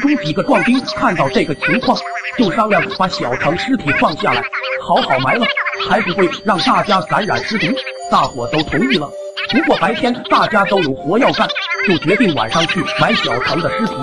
中几个壮丁看到这个情况，就商量把小程尸体放下来，好好埋了，还不会让大家感染尸毒。大伙都同意了。不过白天大家都有活要干，就决定晚上去埋小程的尸体。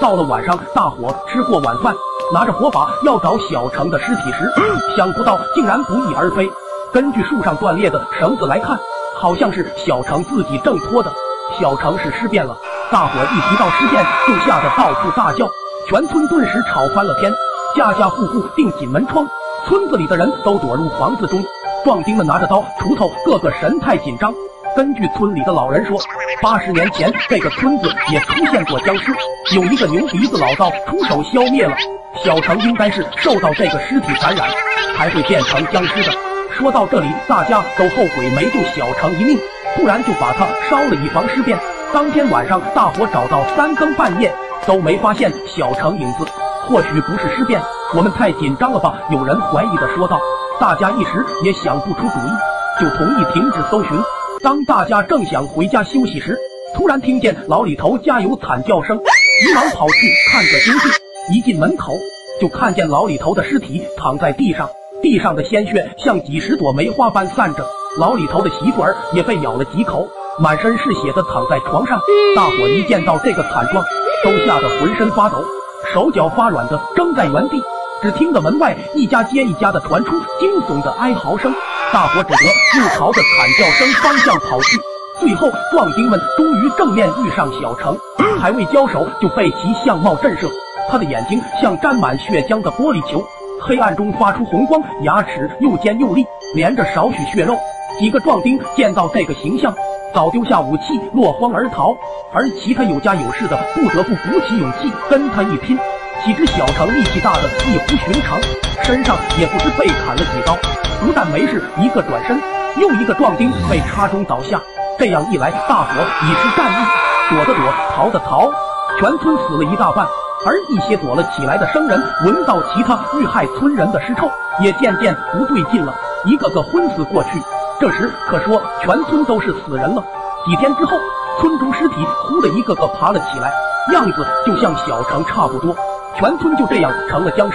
到了晚上，大伙吃过晚饭，拿着火把要找小程的尸体时，想不到竟然不翼而飞。根据树上断裂的绳子来看，好像是小程自己挣脱的。小程是尸变了，大伙一提到尸变就吓得到处大叫，全村顿时吵翻了天，家家户户定紧门窗，村子里的人都躲入房子中。壮丁们拿着刀、锄头，个个神态紧张。根据村里的老人说，八十年前这个村子也出现过僵尸，有一个牛鼻子老道出手消灭了。小城应该是受到这个尸体感染，才会变成僵尸的。说到这里，大家都后悔没救小城一命，不然就把他烧了以防尸变。当天晚上，大伙找到三更半夜都没发现小程影子，或许不是尸变，我们太紧张了吧？有人怀疑的说道。大家一时也想不出主意，就同意停止搜寻。当大家正想回家休息时，突然听见老李头家有惨叫声，急忙跑去看个究竟。一进门口，就看见老李头的尸体躺在地上，地上的鲜血像几十朵梅花般散着。老李头的媳妇儿也被咬了几口，满身是血的躺在床上。大伙一见到这个惨状，都吓得浑身发抖，手脚发软的怔在原地。只听得门外一家接一家的传出惊悚的哀嚎声。大伙只得又朝着惨叫声方向跑去，最后壮丁们终于正面遇上小程，还未交手就被其相貌震慑。他的眼睛像沾满血浆的玻璃球，黑暗中发出红光，牙齿又尖又利，连着少许血肉。几个壮丁见到这个形象，早丢下武器落荒而逃，而其他有家有室的不得不鼓起勇气跟他一拼。岂知小程力气大的异乎寻常，身上也不知被砍了几刀。不但没事，一个转身，又一个壮丁被插中倒下。这样一来，大伙已是战意，躲的躲，逃的逃，全村死了一大半。而一些躲了起来的生人，闻到其他遇害村人的尸臭，也渐渐不对劲了，一个个昏死过去。这时可说全村都是死人了。几天之后，村中尸体忽的一个个爬了起来，样子就像小城差不多，全村就这样成了僵尸。